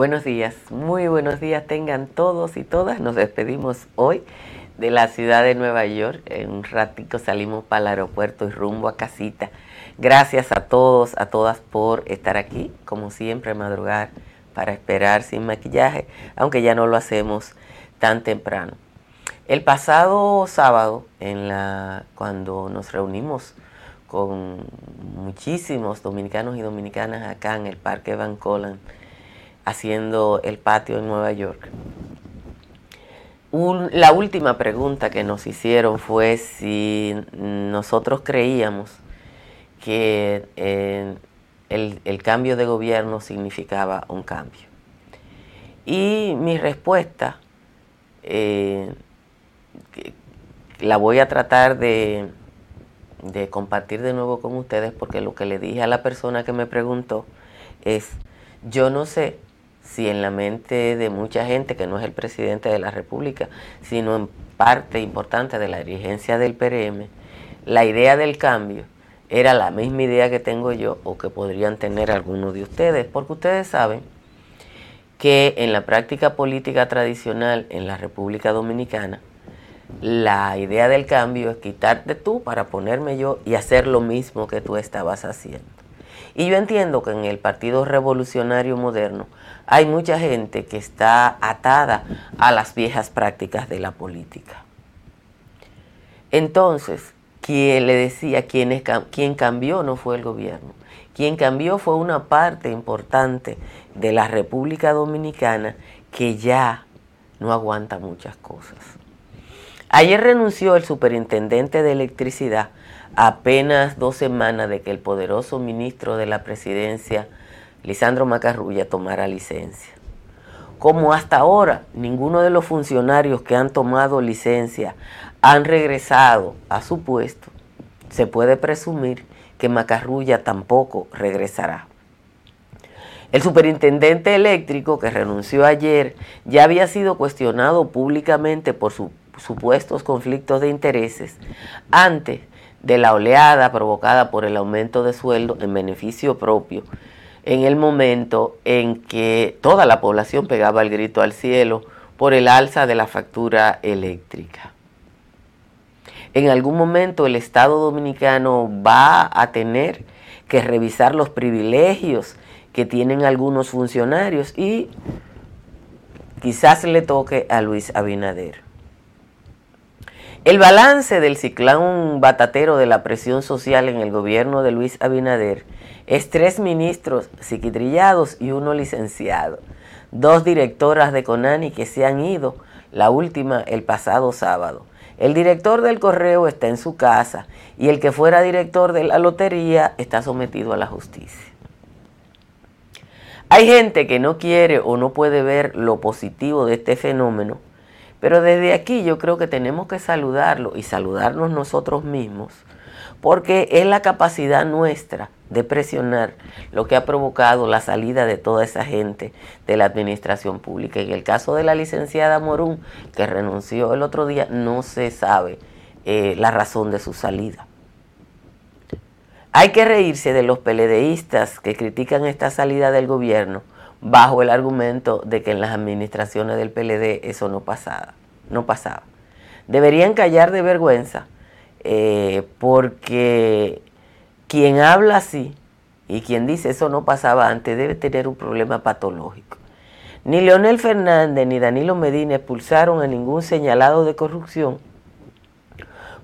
Buenos días, muy buenos días tengan todos y todas. Nos despedimos hoy de la ciudad de Nueva York. En un ratico salimos para el aeropuerto y rumbo a casita. Gracias a todos, a todas por estar aquí, como siempre, madrugar para esperar sin maquillaje, aunque ya no lo hacemos tan temprano. El pasado sábado, en la, cuando nos reunimos con muchísimos dominicanos y dominicanas acá en el Parque Van Colan, haciendo el patio en Nueva York, la última pregunta que nos hicieron fue si nosotros creíamos que eh, el, cambio de gobierno significaba un cambio. Y mi respuesta eh, la voy a tratar de, de compartir de nuevo con ustedes porque lo que le dije a la persona que me preguntó es, yo no sé si en la mente de mucha gente que no es el presidente de la República, sino en parte importante de la dirigencia del PRM, la idea del cambio era la misma idea que tengo yo o que podrían tener algunos de ustedes, porque ustedes saben que en la práctica política tradicional en la República Dominicana, la idea del cambio es quitarte tú para ponerme yo y hacer lo mismo que tú estabas haciendo. Y yo entiendo que en el Partido Revolucionario Moderno hay mucha gente que está atada a las viejas prácticas de la política. Entonces, quien le decía, quien, cambió no fue el gobierno. Quien cambió fue una parte importante de la República Dominicana que ya no aguanta muchas cosas. Ayer renunció el superintendente de electricidad apenas dos semanas de que el poderoso ministro de la presidencia, Lisandro Macarrulla, tomara licencia. Como hasta ahora ninguno de los funcionarios que han tomado licencia han regresado a su puesto, se puede presumir que Macarrulla tampoco regresará. El superintendente eléctrico que renunció ayer ya había sido cuestionado públicamente por sus supuestos conflictos de intereses antes de la oleada provocada por el aumento de sueldo en beneficio propio en el momento en que toda la población pegaba el grito al cielo por el alza de la factura eléctrica. En algún momento el Estado dominicano va a tener que revisar los privilegios que tienen algunos funcionarios y quizás le toque a Luis Abinader. El balance del ciclón batatero de la presión social en el gobierno de Luis Abinader es tres ministros psiquitrillados y uno licenciado, dos directoras de Conani que se han ido, la última el pasado sábado. El director del correo está en su casa y el que fuera director de la lotería está sometido a la justicia. Hay gente que no quiere o no puede ver lo positivo de este fenómeno pero desde aquí yo creo que tenemos que saludarlo y saludarnos nosotros mismos, porque es la capacidad nuestra de presionar lo que ha provocado la salida de toda esa gente de la administración pública. En el caso de la licenciada Morún, que renunció el otro día, no se sabe eh, la razón de su salida. Hay que reírse de los peledeístas que critican esta salida del gobierno, bajo el argumento de que en las administraciones del PLD eso no pasaba. No pasaba. Deberían callar de vergüenza eh, porque quien habla así y quien dice eso no pasaba antes debe tener un problema patológico. Ni Leonel Fernández ni Danilo Medina expulsaron a ningún señalado de corrupción,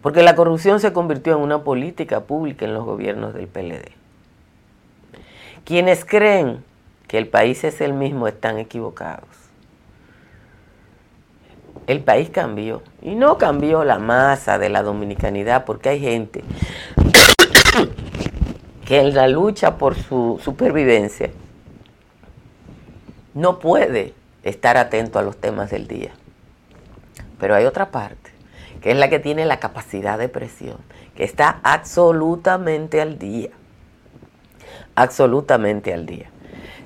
porque la corrupción se convirtió en una política pública en los gobiernos del PLD. Quienes creen que el país es el mismo están equivocados. El país cambió y no cambió la masa de la dominicanidad porque hay gente que en la lucha por su supervivencia no puede estar atento a los temas del día. Pero hay otra parte, que es la que tiene la capacidad de presión, que está absolutamente al día. Absolutamente al día.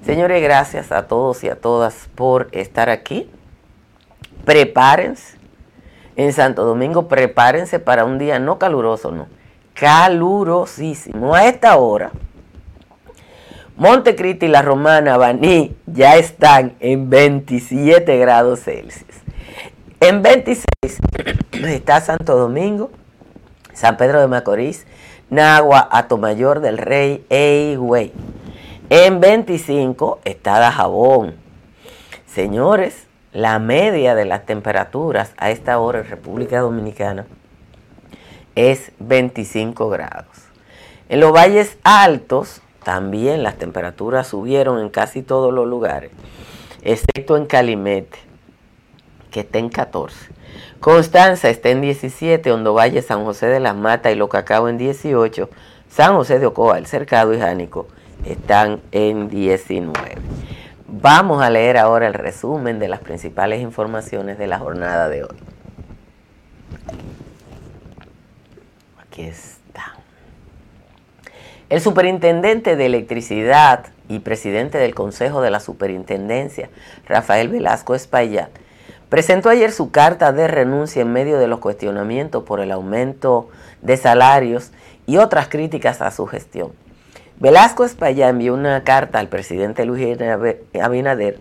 Señores, gracias a todos y a todas por estar aquí. Prepárense. En Santo Domingo, prepárense para un día no caluroso, no. Calurosísimo. A esta hora, Montecristi, La Romana, Baní ya están en 27 grados Celsius. En 26 está Santo Domingo, San Pedro de Macorís, Nagua, Atomayor del Rey e Higüey. En 25 está Dajabón. Señores, la media de las temperaturas a esta hora en República Dominicana es 25 grados. En los valles altos también las temperaturas subieron en casi todos los lugares, excepto en Calimete, que está en 14. Constanza está en 17, Hondo Valle, San José de las Matas y Locacao en 18, San José de Ocoa, El Cercado y Jánico están en 19. Vamos a leer ahora el resumen de las principales informaciones de la jornada de hoy. Está. El superintendente de electricidad y presidente del Consejo de la Superintendencia, Rafael Velasco Espaillat, presentó ayer su carta de renuncia en medio de los cuestionamientos por el aumento de salarios y otras críticas a su gestión. Velasco Espaillat envió una carta al presidente Luis Abinader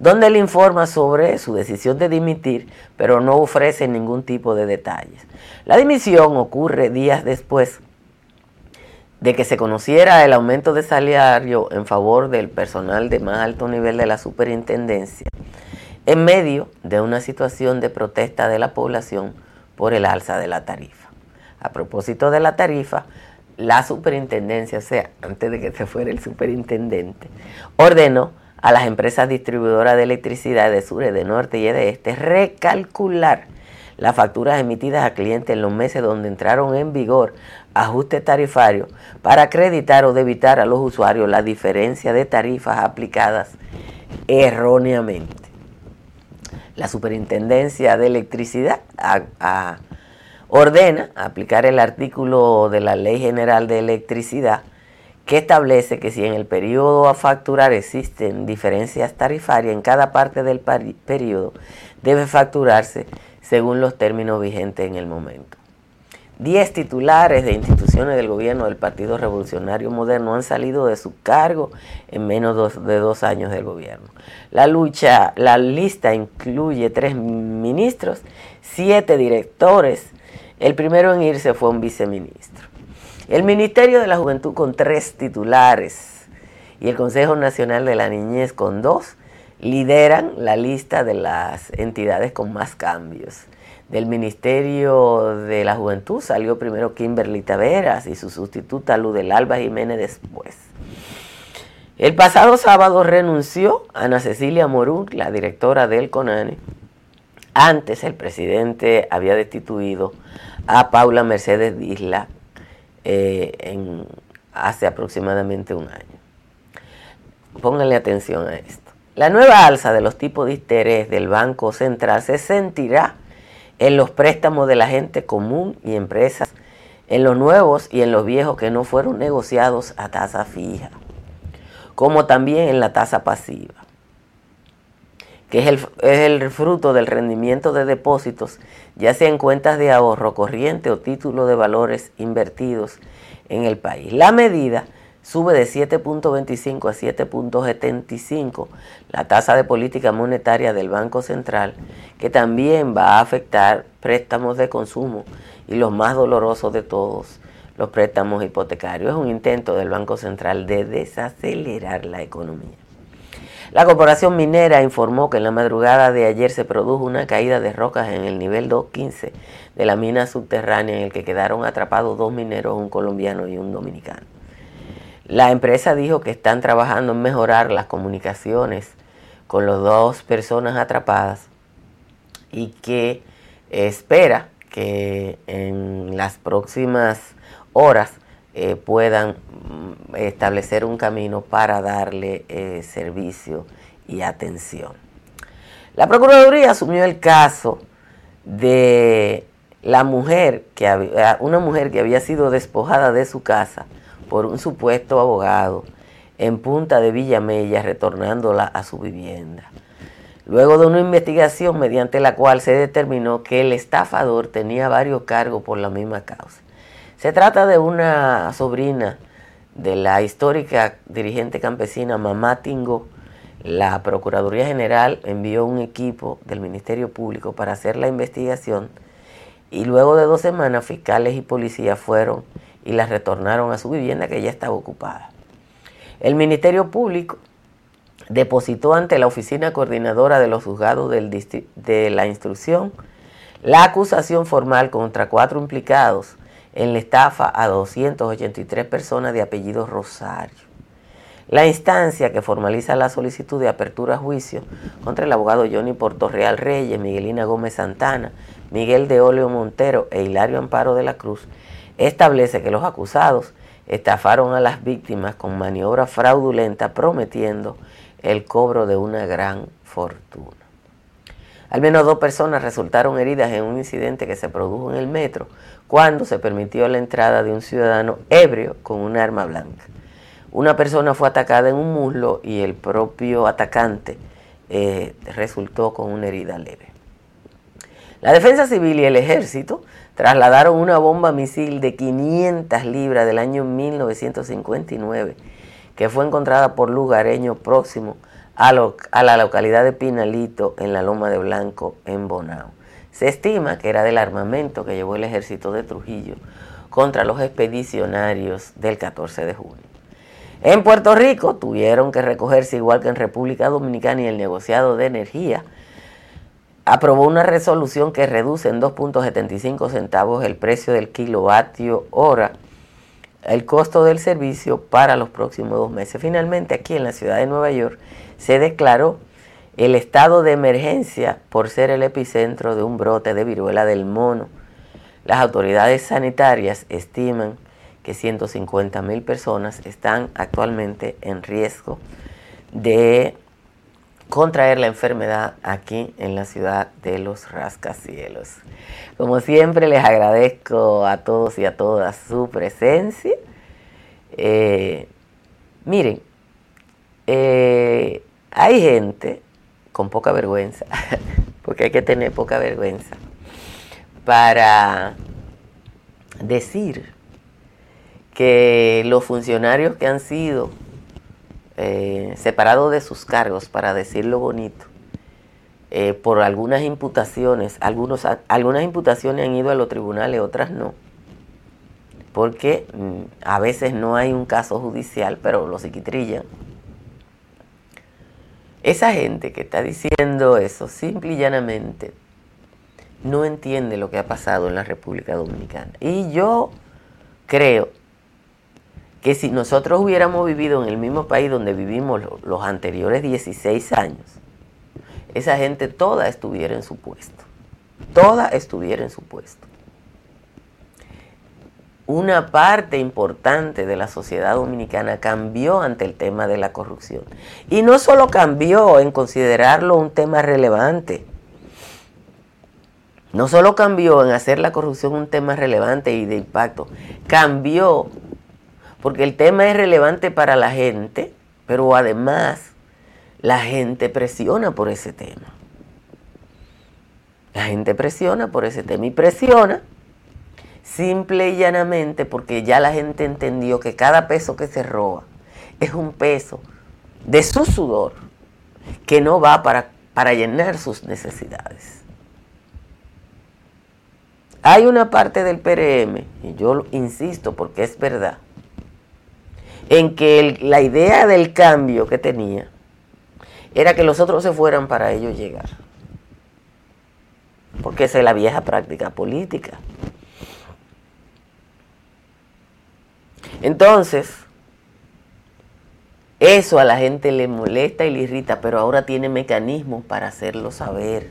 donde le informa sobre su decisión de dimitir, pero no ofrece ningún tipo de detalles. La dimisión ocurre días después de que se conociera el aumento de salario en favor del personal de más alto nivel de la superintendencia, en medio de una situación de protesta de la población por el alza de la tarifa. A propósito de la tarifa, la superintendencia, o sea, antes de que se fuera el superintendente, ordenó a las empresas distribuidoras de electricidad de sur, de norte y de este recalcular las facturas emitidas a clientes en los meses donde entraron en vigor ajustes tarifarios para acreditar o debitar a los usuarios la diferencia de tarifas aplicadas erróneamente. La Superintendencia de Electricidad ordena aplicar el artículo de la Ley General de Electricidad que establece que si en el periodo a facturar existen diferencias tarifarias en cada parte del periodo, debe facturarse según los términos vigentes en el momento. Diez titulares de instituciones del gobierno del Partido Revolucionario Moderno han salido de su cargo en menos de dos años del gobierno. La lucha, la lista incluye tres ministros, siete directores, el primero en irse fue un viceministro. El Ministerio de la Juventud con tres titulares y el Consejo Nacional de la Niñez con dos lideran la lista de las entidades con más cambios. Del Ministerio de la Juventud salió primero Kimberly Taveras y su sustituta Luz del Alba Jiménez después. El pasado sábado renunció Ana Cecilia Morú, la directora del CONANE. Antes el presidente había destituido a Paula Mercedes Disla eh, hace aproximadamente un año. Pónganle atención a esto. La nueva alza de los tipos de interés del Banco Central se sentirá en los préstamos de la gente común y empresas, en los nuevos y en los viejos que no fueron negociados a tasa fija, como también en la tasa pasiva que es el, fruto del rendimiento de depósitos, ya sea en cuentas de ahorro corriente o título de valores invertidos en el país. La medida sube de 7.25 a 7.75 la tasa de política monetaria del Banco Central, que también va a afectar préstamos de consumo y los más dolorosos de todos, los préstamos hipotecarios. Es un intento del Banco Central de desacelerar la economía. La Corporación Minera informó que en la madrugada de ayer se produjo una caída de rocas en el nivel 215 de la mina subterránea en el que quedaron atrapados dos mineros, un colombiano y un dominicano. La empresa dijo que están trabajando en mejorar las comunicaciones con las dos personas atrapadas y que espera que en las próximas horas eh, puedan mm, establecer un camino para darle eh, servicio y atención. La Procuraduría asumió el caso de la mujer que había, una mujer que había sido despojada de su casa por un supuesto abogado en Punta de Villamella, retornándola a su vivienda. Luego de una investigación mediante la cual se determinó que el estafador tenía varios cargos por la misma causa. Se trata de una sobrina de la histórica dirigente campesina Mamá Tingo, la Procuraduría General envió un equipo del Ministerio Público para hacer la investigación y luego de dos semanas fiscales y policías fueron y la retornaron a su vivienda que ya estaba ocupada. El Ministerio Público depositó ante la Oficina Coordinadora de los Juzgados de la Instrucción la acusación formal contra cuatro implicados en la estafa a 283 personas de apellido Rosario. La instancia que formaliza la solicitud de apertura a juicio contra el abogado Johnny Portorreal Reyes, Miguelina Gómez Santana, Miguel de Oleo Montero e Hilario Amparo de la Cruz establece que los acusados estafaron a las víctimas con maniobra fraudulenta prometiendo el cobro de una gran fortuna. Al menos dos personas resultaron heridas en un incidente que se produjo en el metro cuando se permitió la entrada de un ciudadano ebrio con un arma blanca. Una persona fue atacada en un muslo y el propio atacante eh, resultó con una herida leve. La defensa civil y el ejército trasladaron una bomba misil de 500 libras del año 1959 que fue encontrada por lugareños próximos a, la localidad de Pinalito, en la Loma de Blanco, en Bonao. Se estima que era del armamento que llevó el ejército de Trujillo contra los expedicionarios del 14 de junio. En Puerto Rico tuvieron que recogerse, igual que en República Dominicana y el negociado de energía, aprobó una resolución que reduce en 2.75 centavos el precio del kilovatio hora, el costo del servicio para los próximos dos meses. Finalmente, aquí en la ciudad de Nueva York, se declaró el estado de emergencia por ser el epicentro de un brote de viruela del mono. Las autoridades sanitarias estiman que 150 mil personas están actualmente en riesgo de contraer la enfermedad aquí en la ciudad de los rascacielos. Como siempre les agradezco a todos y a todas su presencia. Eh, miren, eh, hay gente con poca vergüenza, porque hay que tener poca vergüenza, para decir que los funcionarios que han sido eh, separados de sus cargos, para decirlo bonito, eh, por algunas imputaciones, algunos, algunas imputaciones han ido a los tribunales, otras no, porque mm, a veces no hay un caso judicial, pero lo psiquitrillan esa gente que está diciendo eso simple y llanamente no entiende lo que ha pasado en la República Dominicana. Y yo creo que si nosotros hubiéramos vivido en el mismo país donde vivimos los anteriores 16 años, esa gente toda estuviera en su puesto. Toda estuviera en su puesto una parte importante de la sociedad dominicana cambió ante el tema de la corrupción. Y no solo cambió en considerarlo un tema relevante, no solo cambió en hacer la corrupción un tema relevante y de impacto, cambió porque el tema es relevante para la gente, pero además la gente presiona por ese tema. La gente presiona por ese tema y presiona Simple y llanamente porque ya la gente entendió que cada peso que se roba es un peso de su sudor que no va para, para llenar sus necesidades. Hay una parte del PRM, y yo insisto porque es verdad, en que la idea del cambio que tenía era que los otros se fueran para ellos llegar. Porque esa es la vieja práctica política. Entonces, eso a la gente le molesta y le irrita, pero ahora tiene mecanismos para hacerlo saber.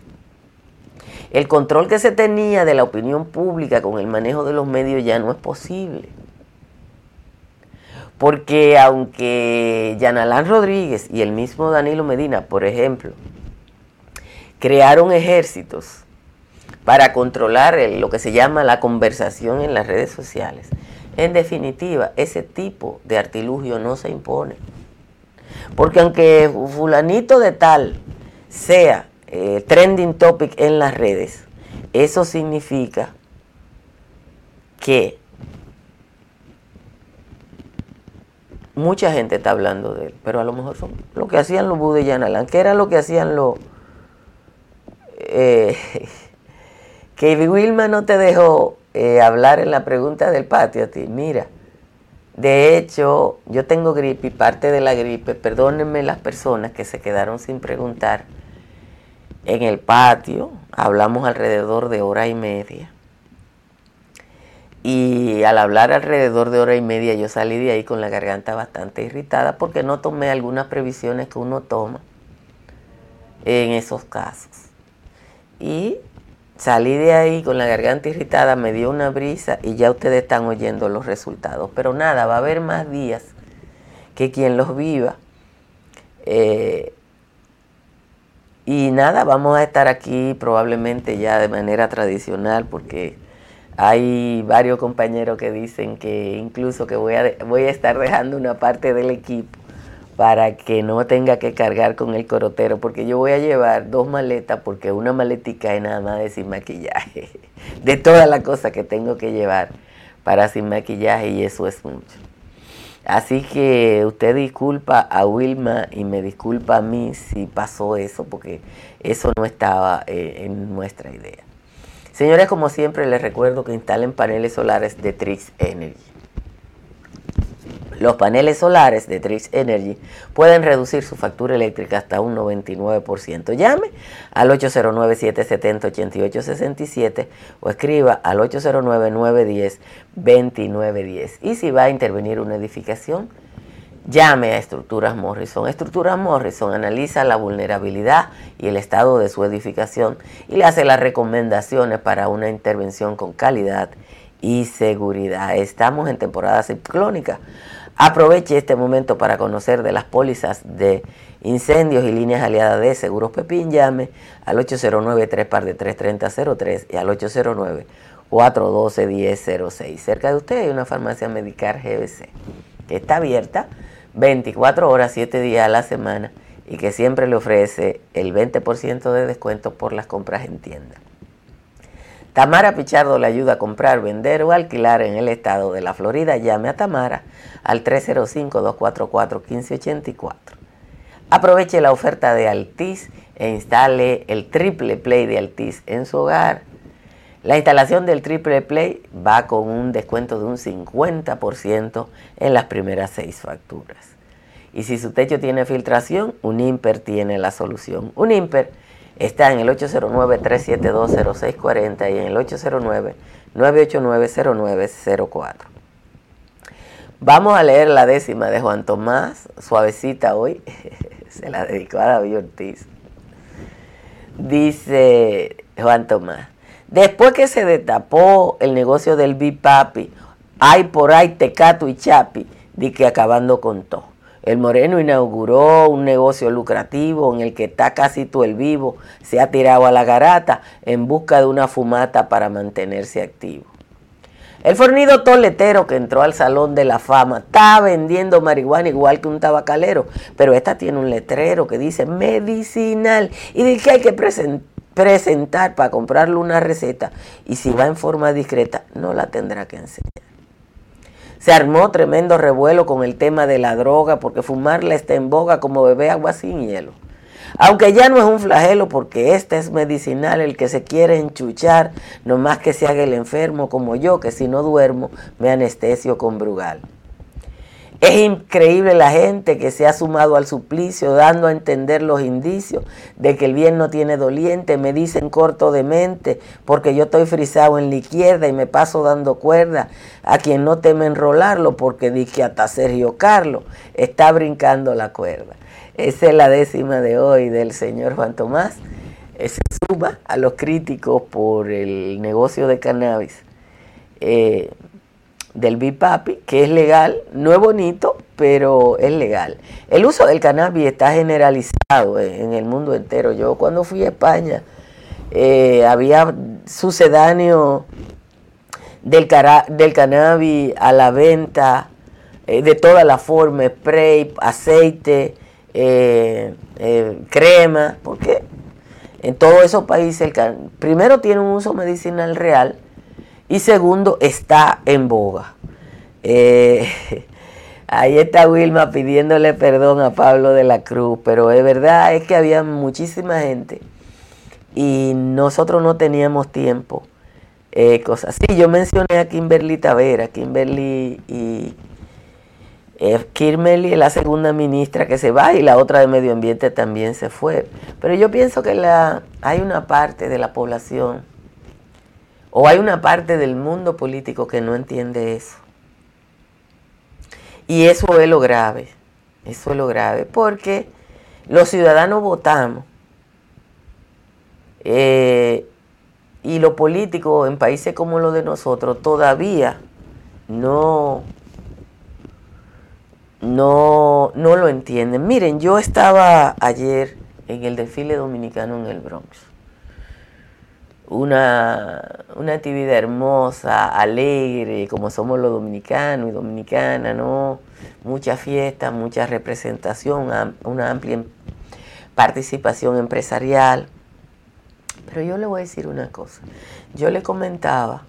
El control que se tenía de la opinión pública con el manejo de los medios ya no es posible. Porque aunque Yanalán Rodríguez y el mismo Danilo Medina, por ejemplo, crearon ejércitos para controlar lo que se llama la conversación en las redes sociales, en definitiva, ese tipo de artilugio no se impone. Porque aunque fulanito de tal sea eh, trending topic en las redes, eso significa que mucha gente está hablando de él, pero a lo mejor son lo que hacían los Buda y Yanalan, que era lo que hacían los... Eh, que Wilma no te dejó eh, hablar en la pregunta del patio a ti. Mira, de hecho, yo tengo gripe y parte de la gripe, perdónenme las personas que se quedaron sin preguntar, en el patio hablamos alrededor de hora y media. Y al hablar alrededor de hora y media yo salí de ahí con la garganta bastante irritada porque no tomé algunas previsiones que uno toma en esos casos. Y salí de ahí con la garganta irritada, me dio una brisa y ya ustedes están oyendo los resultados. Pero nada, va a haber más días que quien los viva. Eh, y nada, vamos a estar aquí probablemente ya de manera tradicional porque hay varios compañeros que dicen que incluso que voy a, voy a estar dejando una parte del equipo para que no tenga que cargar con el corotero, porque yo voy a llevar dos maletas, porque una maletica es nada más de sin maquillaje, de todas las cosas que tengo que llevar para sin maquillaje y eso es mucho. Así que usted disculpa a Wilma y me disculpa a mí si pasó eso, porque eso no estaba eh, en nuestra idea. Señores, como siempre, les recuerdo que instalen paneles solares de Trix Energy. Los paneles solares de Trix Energy pueden reducir su factura eléctrica hasta un 99%. Llame al 809-770-8867 o escriba al 809-910-2910. Y si va a intervenir una edificación, Llame a Estructuras Morrison. Estructuras Morrison analiza la vulnerabilidad y el estado de su edificación y le hace las recomendaciones para una intervención con calidad y seguridad. Estamos en temporada ciclónica. Aproveche este momento para conocer de las pólizas de incendios y líneas aliadas de Seguros Pepín. Llame al 809 3 de 33003 y al 809 412 1006. Cerca de usted hay una farmacia Medicar GBC que está abierta 24 horas, 7 días a la semana y que siempre le ofrece el 20% de descuento por las compras en tienda. Tamara Pichardo le ayuda a comprar, vender o alquilar en el estado de la Florida. Llame a Tamara al 305-244-1584. Aproveche la oferta de Altis e instale el triple play de Altis en su hogar. La instalación del triple play va con un descuento de un 50% en las primeras seis facturas. Y si su techo tiene filtración, un IMPER tiene la solución. Un IMPER está en el 809-372-0640 y en el 809-989-0904. Vamos a leer la décima de Juan Tomás, suavecita hoy, se la dedicó a David Ortiz. Dice Juan Tomás, después que se destapó el negocio del Bipapi, hay por ahí Tecato y Chapi, di que acabando con todo. El Moreno inauguró un negocio lucrativo en el que está casi todo el vivo, se ha tirado a la garata en busca de una fumata para mantenerse activo. El fornido toletero que entró al Salón de la Fama está vendiendo marihuana igual que un tabacalero, pero esta tiene un letrero que dice medicinal y dice que hay que presentar para comprarle una receta y si va en forma discreta no la tendrá que enseñar. Se armó tremendo revuelo con el tema de la droga porque fumarla está en boga como beber agua sin hielo. Aunque ya no es un flagelo porque este es medicinal, el que se quiere enchuchar, no más que se haga el enfermo como yo, que si no duermo me anestesio con brugal. Es increíble la gente que se ha sumado al suplicio, dando a entender los indicios de que el bien no tiene doliente. Me dicen corto de mente porque yo estoy frisado en la izquierda y me paso dando cuerda a quien no teme enrolarlo porque dije hasta Sergio Carlos está brincando la cuerda. Esa es la décima de hoy del señor Juan Tomás. Se suma a los críticos por el negocio de cannabis. Eh, del BIPAPI, que es legal, no es bonito, pero es legal. El uso del cannabis está generalizado en el mundo entero. Yo cuando fui a España eh, había sucedáneo del, del cannabis a la venta eh, de todas las formas, spray, aceite, eh, crema, porque en todos esos países el primero tiene un uso medicinal real, y segundo, está en boga. Eh, Ahí está Wilma pidiéndole perdón a Pablo de la Cruz, pero es verdad, es que había muchísima gente y nosotros no teníamos tiempo. Eh, cosas. Sí, yo mencioné a Kimberly Tavera, Kimberly y eh, Kimberly es la segunda ministra que se va y la otra de medio ambiente también se fue. Pero yo pienso que la, hay una parte de la población o hay una parte del mundo político que no entiende eso. Y eso es lo grave, eso es lo grave, porque los ciudadanos votamos eh, y los políticos en países como los de nosotros todavía no, no, no lo entienden. Miren, yo estaba ayer en el desfile dominicano en el Bronx una, actividad hermosa, alegre, como somos los dominicanos y dominicanas, ¿no? Mucha fiesta, mucha representación, una amplia participación empresarial. Pero yo le voy a decir una cosa. Yo le comentaba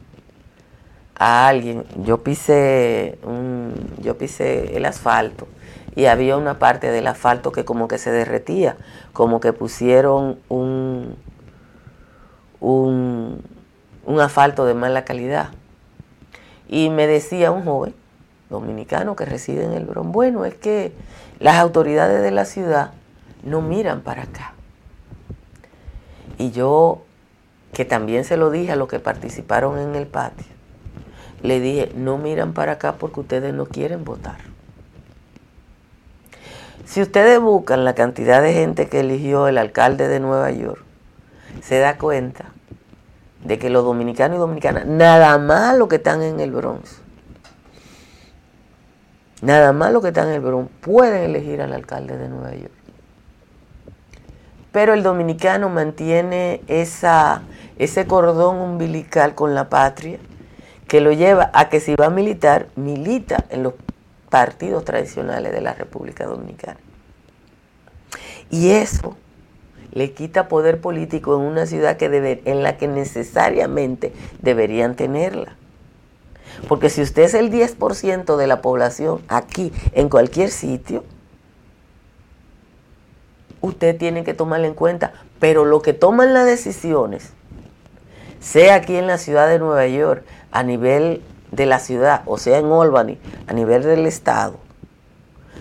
a alguien, yo pisé, un, yo pisé el asfalto y había una parte del asfalto que como que se derretía, como que pusieron un, un, asfalto de mala calidad. Y me decía un joven dominicano que reside en el Bron, bueno, es que las autoridades de la ciudad no miran para acá. Y yo, que también se lo dije a los que participaron en el patio, le dije, no miran para acá porque ustedes no quieren votar. Si ustedes buscan la cantidad de gente que eligió el alcalde de Nueva York, se da cuenta de que los dominicanos y dominicanas, nada más los que están en el Bronx, nada más los que están en el Bronx pueden elegir al alcalde de Nueva York. Pero el dominicano mantiene esa, ese cordón umbilical con la patria que lo lleva a que si va a militar, milita en los partidos tradicionales de la República Dominicana. Y eso le quita poder político en una ciudad que debe, en la que necesariamente deberían tenerla. Porque si usted es el 10% de la población aquí, en cualquier sitio, usted tiene que tomarlo en cuenta. Pero lo que toman las decisiones, sea aquí en la ciudad de Nueva York, a nivel de la ciudad, o sea en Albany, a nivel del Estado,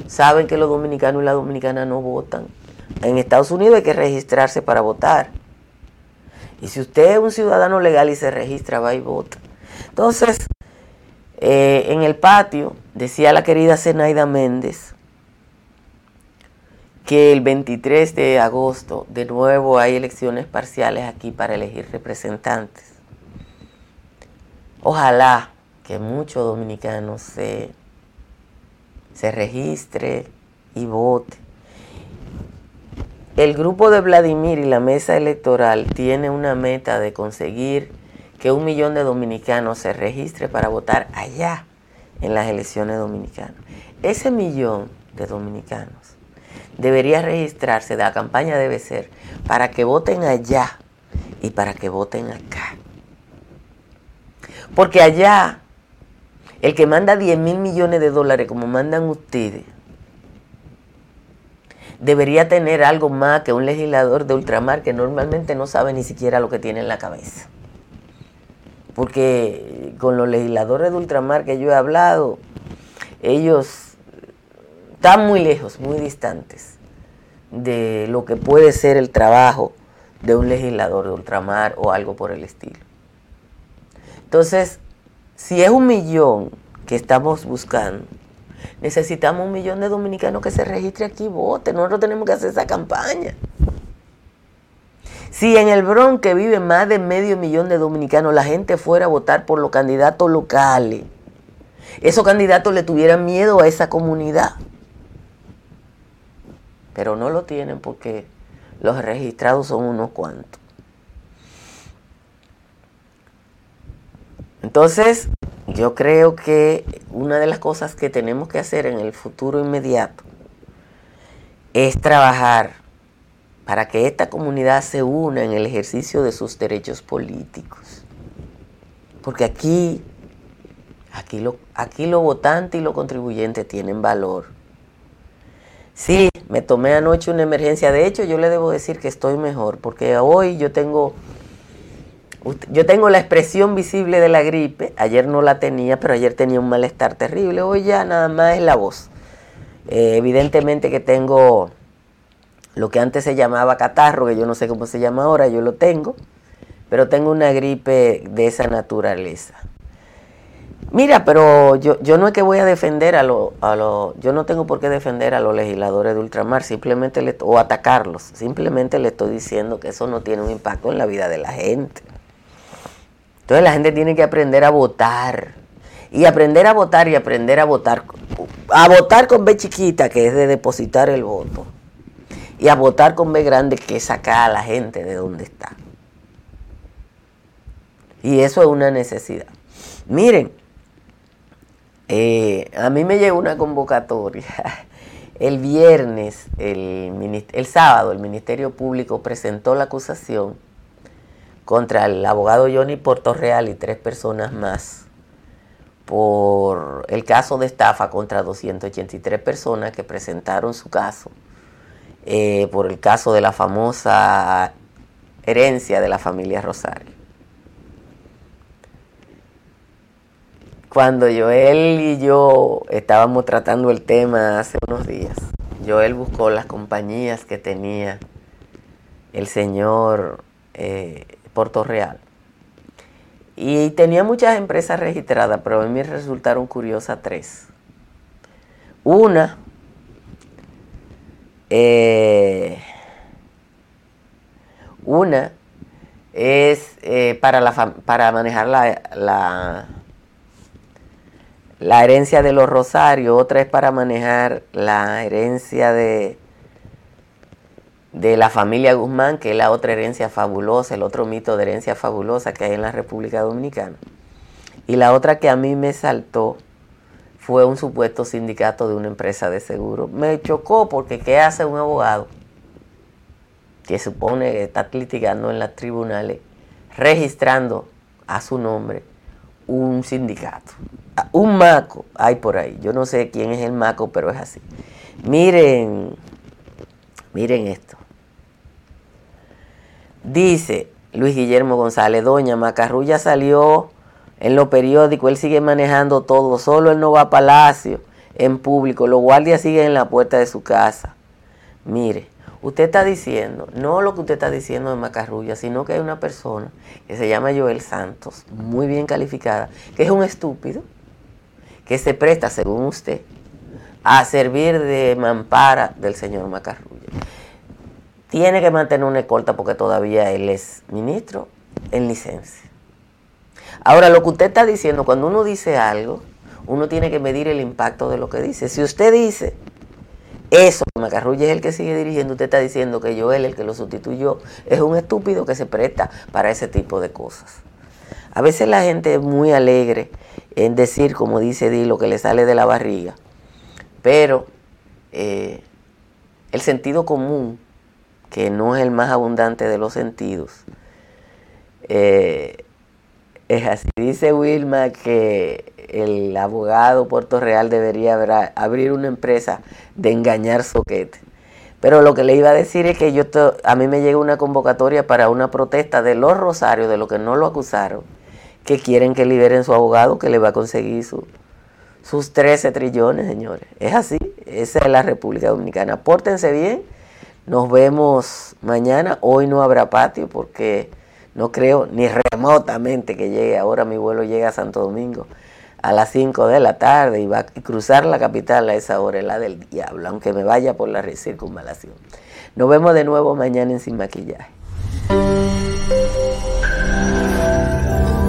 saben que los dominicanos y las dominicanas no votan en Estados Unidos hay que registrarse para votar. Y si usted es un ciudadano legal y se registra, va y vota. Entonces, eh, en el patio, decía la querida Zenaida Méndez, que el 23 de agosto de nuevo hay elecciones parciales aquí para elegir representantes. Ojalá que muchos dominicanos se, se registre y vote. El grupo de Vladimir y la mesa electoral tiene una meta de conseguir que un millón de dominicanos se registre para votar allá en las elecciones dominicanas. Ese millón de dominicanos debería registrarse, la campaña debe ser para que voten allá y para que voten acá. Porque allá, el que manda 10 mil millones de dólares como mandan ustedes, debería tener algo más que un legislador de ultramar que normalmente no sabe ni siquiera lo que tiene en la cabeza. Porque con los legisladores de ultramar que yo he hablado, ellos están muy lejos, muy distantes de lo que puede ser el trabajo de un legislador de ultramar o algo por el estilo. Entonces, si es un millón que estamos buscando, Necesitamos un millón de dominicanos que se registre aquí y voten. Nosotros tenemos que hacer esa campaña. Si en el Bronx, que vive más de medio millón de dominicanos, la gente fuera a votar por los candidatos locales, esos candidatos le tuvieran miedo a esa comunidad. Pero no lo tienen porque los registrados son unos cuantos. Entonces, yo creo que una de las cosas que tenemos que hacer en el futuro inmediato es trabajar para que esta comunidad se una en el ejercicio de sus derechos políticos. Porque aquí Aquí lo, aquí lo votante y los contribuyentes tienen valor. Sí, me tomé anoche una emergencia. De hecho, yo le debo decir que estoy mejor, porque hoy yo tengo, yo tengo la expresión visible de la gripe. Ayer no la tenía, pero ayer tenía un malestar terrible. Hoy ya nada más es la voz. Eh, evidentemente que tengo lo que antes se llamaba catarro, que yo no sé cómo se llama ahora, yo lo tengo, pero tengo una gripe de esa naturaleza. Mira, pero yo, yo no es que voy a defender a los, a lo, yo no tengo por qué defender a los legisladores de ultramar, simplemente le, o atacarlos, simplemente le estoy diciendo que eso no tiene un impacto en la vida de la gente. Entonces la gente tiene que aprender a votar. Y aprender a votar y aprender a votar. A votar con B chiquita, que es de depositar el voto. Y a votar con B grande, que es sacar a la gente de donde está. Y eso es una necesidad. Miren, eh, a mí me llegó una convocatoria. El viernes, el, el sábado, el Ministerio Público presentó la acusación contra el abogado Johnny Portorreal y tres personas más por el caso de estafa contra 283 personas que presentaron su caso, eh, por el caso de la famosa herencia de la familia Rosario. Cuando Joel y yo estábamos tratando el tema hace unos días, Joel buscó las compañías que tenía el señor eh, Puerto Real. Y tenía muchas empresas registradas, pero a mí me resultaron curiosas tres. Una, eh, una es eh, para, la, para manejar la la herencia de los Rosarios, otra es para manejar la herencia de, de la familia Guzmán, que es la otra herencia fabulosa, el otro mito de herencia fabulosa que hay en la República Dominicana. Y la otra que a mí me saltó fue un supuesto sindicato de una empresa de seguro. Me chocó porque ¿qué hace un abogado que supone que está litigando en los tribunales registrando a su nombre un sindicato? un maco hay por ahí. Yo no sé quién es el maco, pero es así. Miren, miren esto. Dice Luis Guillermo González, doña Macarrulla salió en los periódicos, él sigue manejando todo, solo él no va a palacio en público, los guardias siguen en la puerta de su casa. Mire, usted está diciendo, no lo que usted está diciendo de Macarrulla, sino que hay una persona que se llama Joel Santos, muy bien calificada, que es un estúpido, que se presta, según usted, a servir de mampara del señor Macarrulla. Tiene que mantener una escolta porque todavía él es ministro en licencia. Ahora, lo que usted está diciendo, cuando uno dice algo, uno tiene que medir el impacto de lo que dice. Si usted dice eso, Macarrulla es el que sigue dirigiendo, usted está diciendo que yo él, el que lo sustituyó, es un estúpido que se presta para ese tipo de cosas. A veces la gente es muy alegre en decir, como dice Di, lo que le sale de la barriga, pero eh, el sentido común, que no es el más abundante de los sentidos, eh, es así. Dice Wilma que el abogado Puerto Real debería abrir una empresa de engañar soquete. Pero lo que le iba a decir es que yo a mí me llega una convocatoria para una protesta de los Rosarios, de los que no lo acusaron, que quieren que liberen su abogado, que le va a conseguir sus 13 trillones, señores. Es así, esa es la República Dominicana. Pórtense bien, nos vemos mañana. Hoy no habrá patio porque no creo ni remotamente que llegue. Ahora mi vuelo llega a Santo Domingo a las 5 de la tarde y va a cruzar la capital a esa hora, la del diablo, aunque me vaya por la circunvalación. Nos vemos de nuevo mañana en Sin Maquillaje.